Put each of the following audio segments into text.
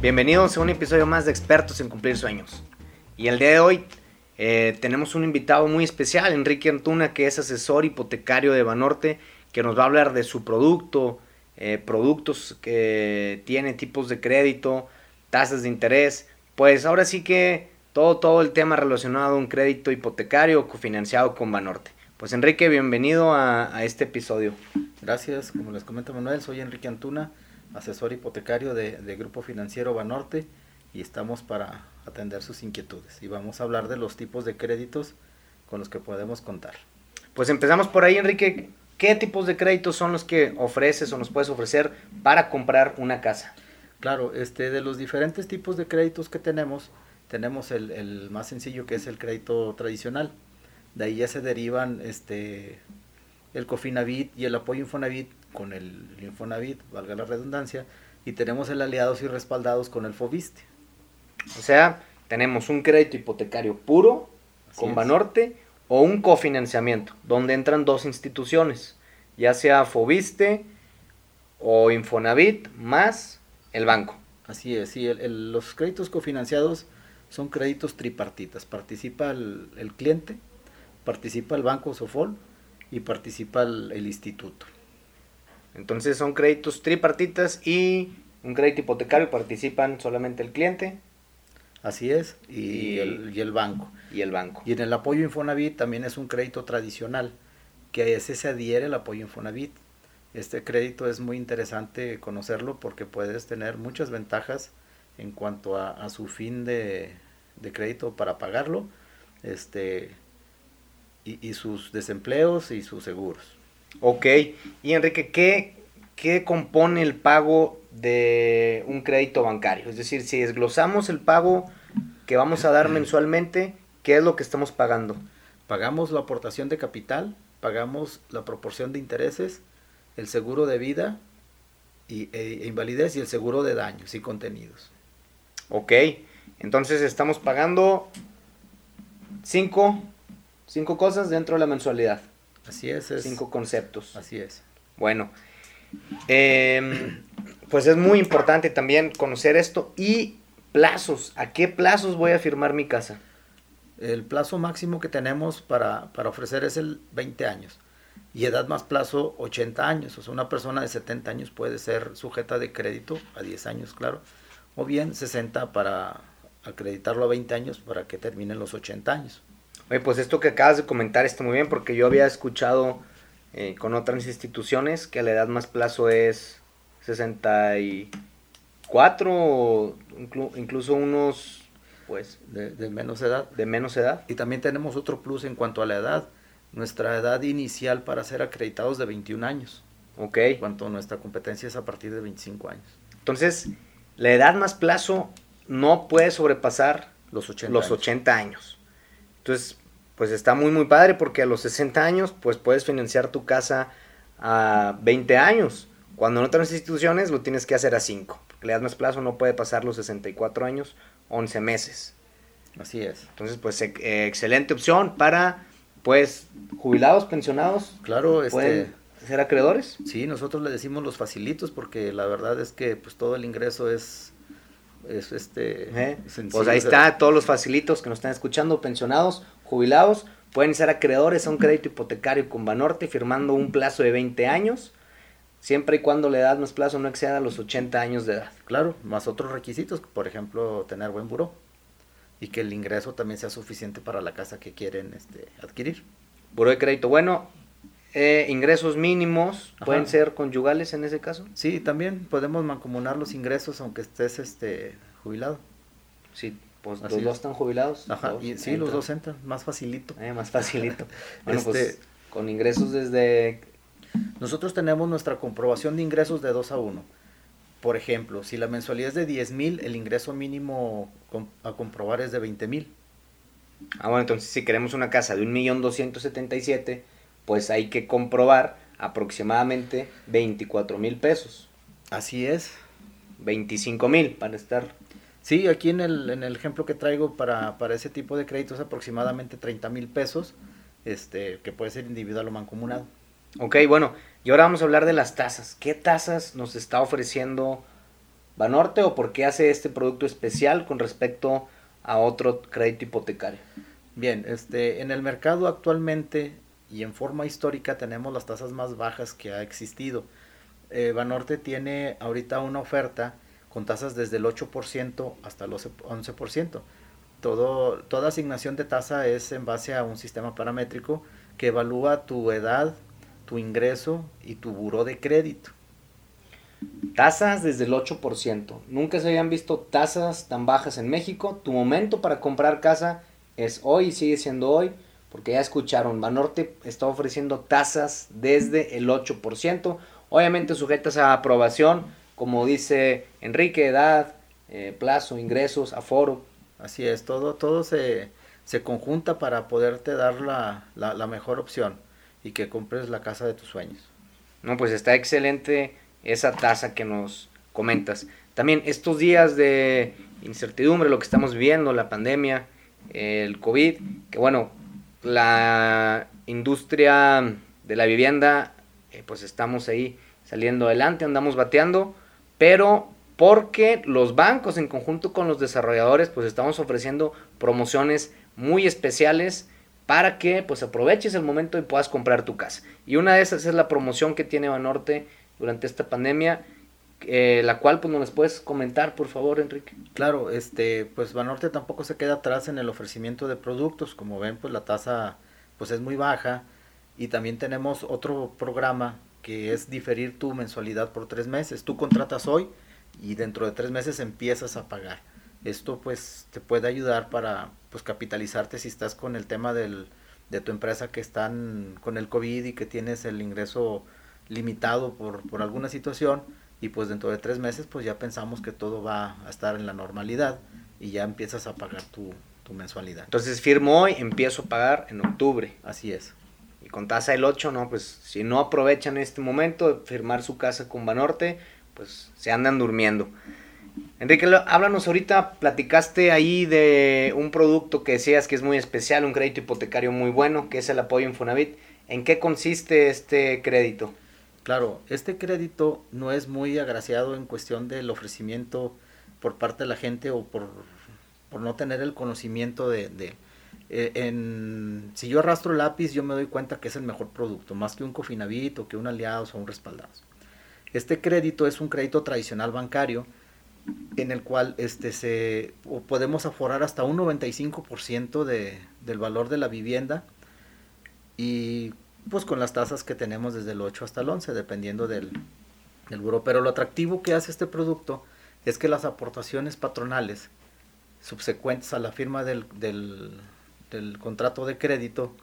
Bienvenidos a un episodio más de Expertos en Cumplir Sueños. Y el día de hoy eh, tenemos un invitado muy especial, Enrique Antuna, que es asesor hipotecario de Banorte, que nos va a hablar de su producto, eh, productos que tiene, tipos de crédito, tasas de interés. Pues ahora sí que todo, todo el tema relacionado a un crédito hipotecario cofinanciado con Banorte. Pues Enrique, bienvenido a, a este episodio. Gracias, como les comenta Manuel, soy Enrique Antuna, asesor hipotecario de, Grupo Financiero Banorte y estamos para atender sus inquietudes y vamos a hablar de los tipos de créditos con los que podemos contar. Pues empezamos por ahí, Enrique. ¿Qué tipos de créditos son los que ofreces o nos puedes ofrecer para comprar una casa? Claro, este, de los diferentes tipos de créditos que tenemos, tenemos el, el más sencillo que es el crédito tradicional. De ahí ya se derivan este, el Cofinavit y el apoyo Infonavit con el Infonavit, valga la redundancia, y tenemos el aliados y respaldados con el Fobiste. O sea, tenemos un crédito hipotecario puro Así con es. Banorte o un cofinanciamiento, donde entran dos instituciones, ya sea Fobiste o Infonavit más el banco. Así es, sí, el- el- los créditos cofinanciados son créditos tripartitas. Participa el, el cliente, participa el banco Sofol y participa el, el instituto. Entonces son créditos tripartitas y un crédito hipotecario participan solamente el cliente Así es, y, Y- el, y el banco. y el banco. Y en el apoyo Infonavit también es un crédito tradicional, que a ese se adhiere el apoyo Infonavit. Este crédito es muy interesante conocerlo porque puedes tener muchas ventajas en cuanto a, a su fin de, de crédito para pagarlo, este y, y sus desempleos y sus seguros. Ok, y Enrique, ¿qué, ¿qué compone el pago de un crédito bancario? Es decir, si desglosamos el pago que vamos a dar mensualmente, ¿qué es lo que estamos pagando? Pagamos la aportación de capital, pagamos la proporción de intereses, el seguro de vida y, e- e invalidez y el seguro de daños y contenidos. Ok, entonces estamos pagando cinco, cinco cosas dentro de la mensualidad, Así es, es cinco conceptos. así es. Bueno, em, pues es muy importante también conocer esto y plazos. ¿A qué plazos voy a firmar mi casa? El plazo máximo que tenemos para, para ofrecer es el 20 años y edad más plazo 80 años. O sea, una persona de 70 años puede ser sujeta de crédito a 10 años, claro, o bien 60 para acreditarlo a 20 años para que terminen los 80 años. Oye, pues esto que acabas de comentar está muy bien porque yo había escuchado eh, con otras instituciones que la edad más plazo es 64 o inclu- incluso unos pues De, de menos edad. de menos edad. Y también tenemos otro plus en cuanto a la edad. Nuestra edad inicial para ser acreditados de 21 años, Ok. en cuanto nuestra competencia es a partir de 25 años. Entonces, la edad más plazo no puede sobrepasar Los 80 los años. 80 años. Entonces, pues está muy muy padre porque a los 60 años pues puedes financiar tu casa a 20 años. Cuando en otras instituciones lo tienes que hacer a 5. Porque la edad más plazo no puede pasar los 64 años, 11 meses. Así es. Entonces, pues eh, excelente opción para pues jubilados, pensionados, Claro, este... ser acreedores. Sí, nosotros le decimos los facilitos porque la verdad es que pues todo el ingreso es, es este ¿eh? sencillo, Pues ahí está, todos los facilitos que nos están escuchando, pensionados, jubilados, pueden ser acreedores a un crédito hipotecario con Banorte firmando un plazo de 20 años, siempre y cuando la edad más plazo no exceda los 80 años de edad. Claro, más otros requisitos, por ejemplo, tener buen buró y que el ingreso también sea suficiente para la casa que quieren este, adquirir. Buró de crédito bueno, eh, ingresos mínimos, Ajá. pueden ser conyugales en ese caso. Sí, también podemos mancomunar los ingresos aunque estés este jubilado. Sí, pues Así los dos es. están jubilados. Ajá, dos y sí, entran. los dos entran, más facilito. Eh, más facilito. Bueno, pues Este- con ingresos desde... Nosotros tenemos nuestra comprobación de ingresos de 2 a 1. Por ejemplo, si la mensualidad es de 10 mil, el ingreso mínimo a comprobar es de 20 mil. Ah, bueno, entonces si queremos una casa de 1.277.000, pues hay que comprobar aproximadamente 24 mil pesos. Así es. 25 mil para estar. Sí, aquí en el, en el ejemplo que traigo para, para ese tipo de créditos aproximadamente 30 mil pesos, este, que puede ser individual o mancomunado. Ok, bueno, y ahora vamos a hablar de las tasas. ¿Qué tasas nos está ofreciendo Banorte o por qué hace este producto especial con respecto a otro crédito hipotecario? Bien, este, en el mercado actualmente y en forma histórica tenemos las tasas más bajas que ha existido. Eh, Banorte tiene ahorita una oferta con tasas desde el 8% hasta el 11%. Todo, toda asignación de tasa es en base a un sistema paramétrico que evalúa tu edad, tu ingreso y tu buro de crédito. Tasas desde el 8%. Nunca se habían visto tasas tan bajas en México. Tu momento para comprar casa es hoy y sigue siendo hoy. Porque ya escucharon, Banorte está ofreciendo tasas desde el 8%. Obviamente sujetas a aprobación, como dice Enrique, edad, eh, plazo, ingresos, aforo. Así es, todo, todo se, se conjunta para poderte dar la, la, la mejor opción y que compres la casa de tus sueños. No, pues está excelente esa tasa que nos comentas. También estos días de incertidumbre, lo que estamos viviendo, la pandemia, el COVID, que bueno, la industria de la vivienda, eh, pues estamos ahí saliendo adelante, andamos bateando, pero porque los bancos en conjunto con los desarrolladores, pues estamos ofreciendo promociones muy especiales para que pues aproveches el momento y puedas comprar tu casa. Y una de esas es la promoción que tiene Banorte durante esta pandemia, eh, la cual pues nos puedes comentar, por favor, Enrique. Claro, este, pues Banorte tampoco se queda atrás en el ofrecimiento de productos, como ven, pues la tasa pues es muy baja y también tenemos otro programa que es diferir tu mensualidad por tres meses. Tú contratas hoy y dentro de tres meses empiezas a pagar. Esto pues te puede ayudar para pues capitalizarte si estás con el tema del, de tu empresa que están con el COVID y que tienes el ingreso limitado por, por alguna situación y pues dentro de tres meses pues ya pensamos que todo va a estar en la normalidad y ya empiezas a pagar tu, tu mensualidad. Entonces firmo hoy, empiezo a pagar en octubre. Así es. Con tasa del 8, no, pues si no aprovechan este momento de firmar su casa con Banorte, pues se andan durmiendo. Enrique, háblanos ahorita, platicaste ahí de un producto que decías que es muy especial, un crédito hipotecario muy bueno, que es el apoyo Infonavit. ¿En qué consiste este crédito? Claro, este crédito no es muy agraciado en cuestión del ofrecimiento por parte de la gente o por, por no tener el conocimiento de eh, si yo arrastro lápiz yo me doy cuenta que es el mejor producto, más que un Cofinavit o que un Aliados o un Respaldados. Este crédito es un crédito tradicional bancario en el cual este podemos aforar hasta un 95% de, del valor de la vivienda y pues con las tasas que tenemos desde el 8 hasta el 11, dependiendo del, del buro. Pero lo atractivo que hace este producto es que las aportaciones patronales subsecuentes a la firma del, del contrato de crédito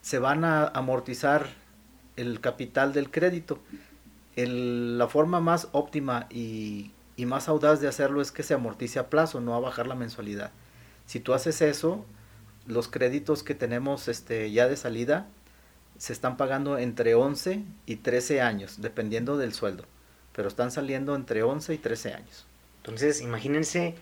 se van a amortizar el capital del crédito. El, la forma más óptima y, y más audaz de hacerlo es que se amortice a plazo, no a bajar la mensualidad. Si tú haces eso, los créditos que tenemos este, ya de salida se están pagando entre 11 y 13 años, dependiendo del sueldo. Pero están saliendo entre 11 y 13 años. Entonces, imagínense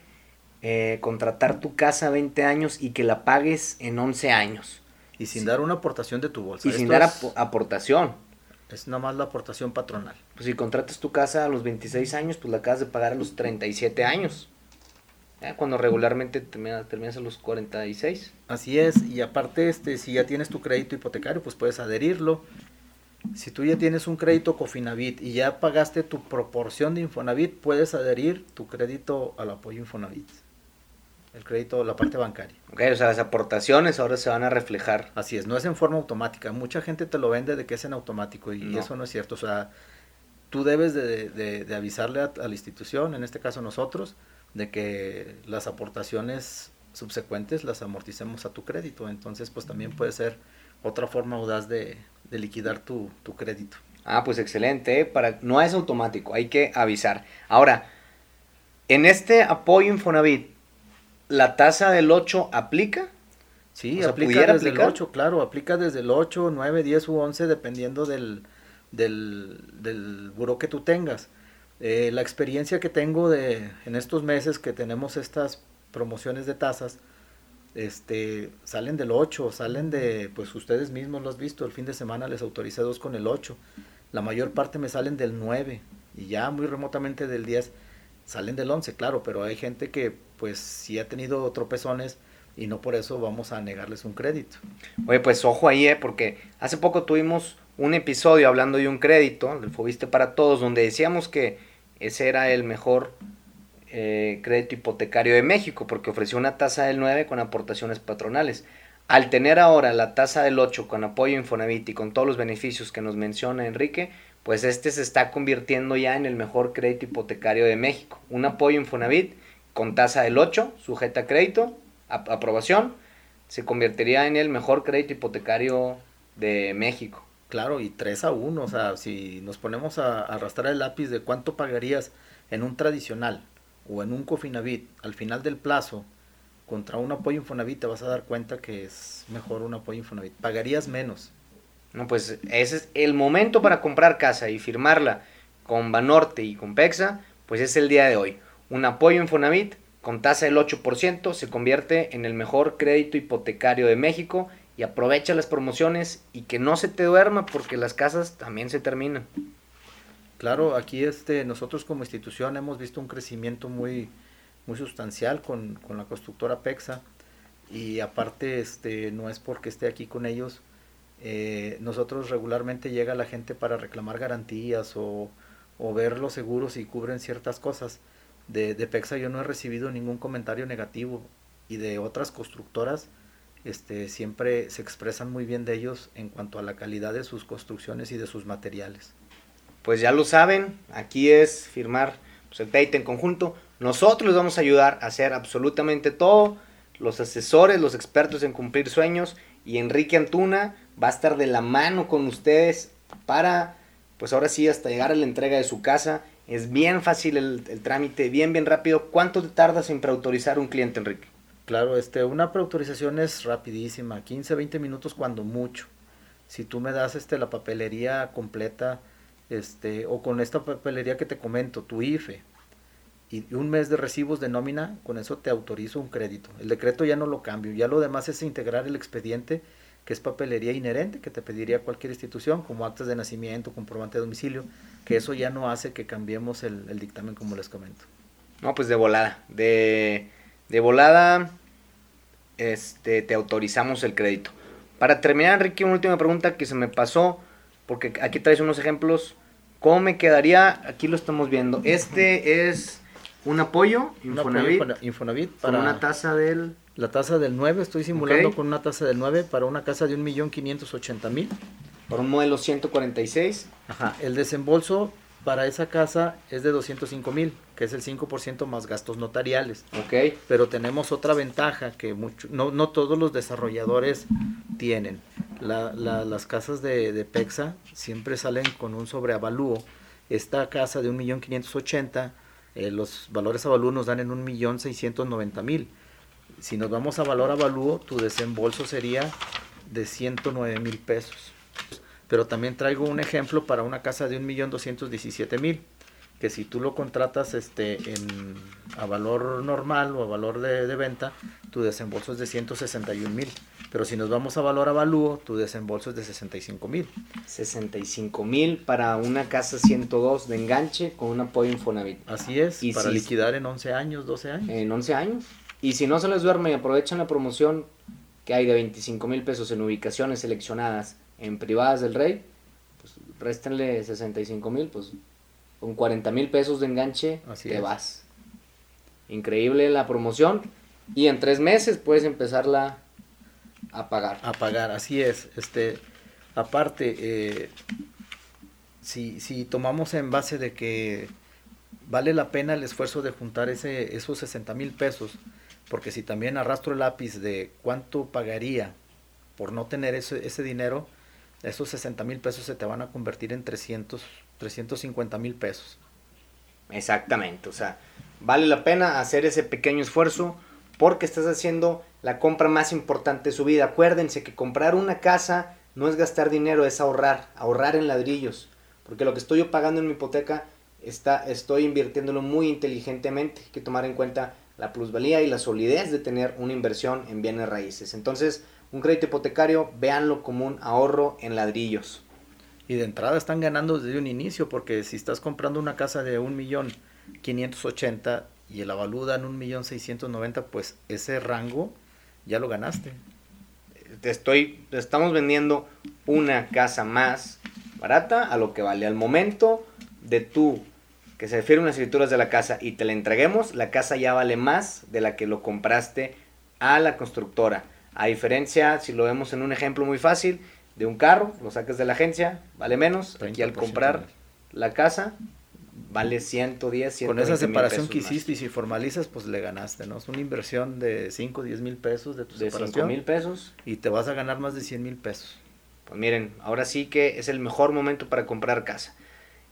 eh, contratar tu casa a 20 años y que la pagues en 11 años. Y sin sí. dar una aportación de tu bolsa. Y Esto sin dar ap aportación. Es nada más la aportación patronal. Pues si contratas tu casa a los 26 años, pues la acabas de pagar a los 37 años. Cuando regularmente terminas, terminas a los 46. Así es, y aparte, este, si ya tienes tu crédito hipotecario, pues puedes adherirlo. Si tú ya tienes un crédito Cofinavit y ya pagaste tu proporción de Infonavit, puedes adherir tu crédito al apoyo Infonavit. El crédito, la parte bancaria. Ok, o sea, las aportaciones ahora se van a reflejar. Así es, no es en forma automática. Mucha gente te lo vende de que es en automático y no. eso no es cierto. O sea, tú debes de, de, de avisarle a, a la institución, en este caso nosotros, de que las aportaciones subsecuentes las amorticemos a tu crédito. Entonces, pues también puede ser otra forma audaz de, de liquidar tu, tu, crédito. Ah, pues excelente. ¿eh? Para, no es automático, hay que avisar. Ahora, en este apoyo Infonavit, ¿la tasa del 8 aplica? Sí, o sea, aplica desde aplicar? el 8, claro, aplica desde el 8, 9, 10 u 11, dependiendo del, del, del buró que tú tengas. Eh, la experiencia que tengo de, en estos meses que tenemos estas promociones de tasas, este, salen del 8, salen de, pues ustedes mismos lo has visto, el fin de semana les autoricé dos con el 8, la mayor parte me salen del 9 y ya muy remotamente del 10. Salen del 11, claro, pero hay gente que pues sí ha tenido tropezones y no por eso vamos a negarles un crédito. Oye, pues ojo ahí, ¿eh? porque hace poco tuvimos un episodio hablando de un crédito, del Fobiste para Todos, donde decíamos que ese era el mejor eh, crédito hipotecario de México, porque ofreció una tasa del 9 con aportaciones patronales. Al tener ahora la tasa del 8 con apoyo Infonavit y con todos los beneficios que nos menciona Enrique, pues este se está convirtiendo ya en el mejor crédito hipotecario de México. Un apoyo Infonavit con tasa del 8, sujeta a crédito, aprobación, se convertiría en el mejor crédito hipotecario de México. Claro, y 3 a 1, o sea, si nos ponemos a, arrastrar el lápiz de cuánto pagarías en un tradicional o en un Cofinavit al final del plazo contra un apoyo Infonavit, te vas a dar cuenta que es mejor un apoyo Infonavit. Pagarías menos. No, pues ese es el momento para comprar casa y firmarla con Banorte y con Pexa, pues es el día de hoy. Un apoyo Infonavit con tasa del 8% se convierte en el mejor crédito hipotecario de México y aprovecha las promociones y que no se te duerma porque las casas también se terminan. Claro, aquí este, nosotros como institución hemos visto un crecimiento muy, muy sustancial con, la constructora PEXA y aparte este, no es porque esté aquí con ellos, eh, nosotros regularmente llega la gente para reclamar garantías o, ver los seguros y cubren ciertas cosas. De, de PEXA yo no he recibido ningún comentario negativo y de otras constructoras este, siempre se expresan muy bien de ellos en cuanto a la calidad de sus construcciones y de sus materiales. Pues ya lo saben, aquí es firmar pues, el TEIT en conjunto. Nosotros les vamos a ayudar a hacer absolutamente todo. Los asesores, los expertos en cumplir sueños. Y Enrique Antuna va a estar de la mano con ustedes para, pues ahora sí, hasta llegar a la entrega de su casa. Es bien fácil el, trámite, bien, bien rápido. ¿Cuánto te tardas en preautorizar un cliente, Enrique? Claro, este, una preautorización es rapidísima, 15, 20 minutos cuando mucho. Si tú me das este, la papelería completa, este, o con esta papelería que te comento, tu IFE, y un mes de recibos de nómina, con eso te autorizo un crédito. El decreto ya no lo cambio, ya lo demás es integrar el expediente, que es papelería inherente, que te pediría cualquier institución, como actas de nacimiento, comprobante de domicilio, que eso ya no hace que cambiemos el, el dictamen como les comento. No, pues de volada, de de volada, este, te autorizamos el crédito. Para terminar, Enrique, una última pregunta que se me pasó, porque aquí traes unos ejemplos. ¿Cómo me quedaría? Aquí lo estamos viendo. Este es un apoyo, Infonavit, Infonavit para una tasa del... La tasa del 9, estoy simulando con una tasa del 9 para una casa de 1.580.000. Por un modelo 146. Ajá, el desembolso para esa casa es de 205 mil, que es el 5% más gastos notariales. Ok. Pero tenemos otra ventaja que mucho, no, no todos los desarrolladores tienen. las casas de, de, PEXA siempre salen con un sobreavalúo. Esta casa de 1.580.000, eh, los valores avalúo nos dan en 1.690.000. Si nos vamos a valor avalúo, tu desembolso sería de 109 mil pesos pero también traigo un ejemplo para una casa de 1.217.000, que si tú lo contratas este, en, a valor normal o a valor de, venta, tu desembolso es de 161.000. Pero si nos vamos a valor avalúo, tu desembolso es de 65 mil. 65 mil para una casa 102 de enganche con un apoyo Infonavit. Así es, y para liquidar en 11 años, 12 años. En 11 años. Y si no se les duerme y aprovechan la promoción que hay de 25 mil pesos en ubicaciones seleccionadas en privadas del rey, pues réstenle 65 mil, pues con 40 mil pesos de enganche te vas. Increíble la promoción y en tres meses puedes empezarla a pagar. A pagar, así es. Este, aparte, eh, si, si tomamos en base de que vale la pena el esfuerzo de juntar ese, esos 60 mil pesos, porque si también arrastro el lápiz de cuánto pagaría por no tener ese, ese dinero, esos 60 mil pesos se te van a convertir en 300, 350 mil pesos. Exactamente, o sea, vale la pena hacer ese pequeño esfuerzo porque estás haciendo la compra más importante de su vida. Acuérdense que comprar una casa no es gastar dinero, es ahorrar, ahorrar en ladrillos, porque lo que estoy yo pagando en mi hipoteca está, estoy invirtiéndolo muy inteligentemente. Hay que tomar en cuenta la plusvalía y la solidez de tener una inversión en bienes raíces. Entonces, un crédito hipotecario, véanlo como un ahorro en ladrillos. Y de entrada están ganando desde un inicio, porque si estás comprando una casa de un millón 580 y el avaluda en 1.690.000, pues ese rango ya lo ganaste. Te estoy, te estamos vendiendo una casa más barata a lo que vale. Al momento de tú que se refiere unas escrituras de la casa y te la entreguemos, la casa ya vale más de la que lo compraste a la constructora. A diferencia, si lo vemos en un ejemplo muy fácil, de un carro, lo sacas de la agencia, vale menos. Aquí al comprar la casa, vale 110, 120 Con esa separación que hiciste y si formalizas, pues le ganaste, ¿no? Es una inversión de 5, 10 mil pesos de tu de separación. mil pesos. Y te vas a ganar más de 100 mil pesos. Pues miren, ahora sí que es el mejor momento para comprar casa.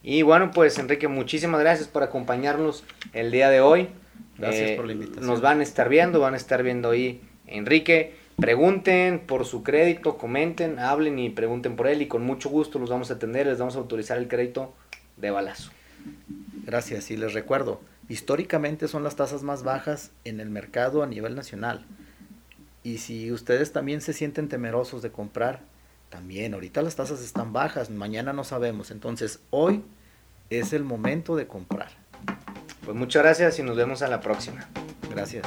Y bueno, pues Enrique, muchísimas gracias por acompañarnos el día de hoy. Gracias eh, por la invitación. Nos van a estar viendo, van a estar viendo ahí Enrique. Pregunten por su crédito, comenten, hablen y pregunten por él y con mucho gusto los vamos a atender, les vamos a autorizar el crédito de balazo. Gracias y les recuerdo, históricamente son las tasas más bajas en el mercado a nivel nacional. Y si ustedes también se sienten temerosos de comprar, también ahorita las tasas están bajas, mañana no sabemos, entonces hoy es el momento de comprar. Pues muchas gracias y nos vemos a la próxima. Gracias.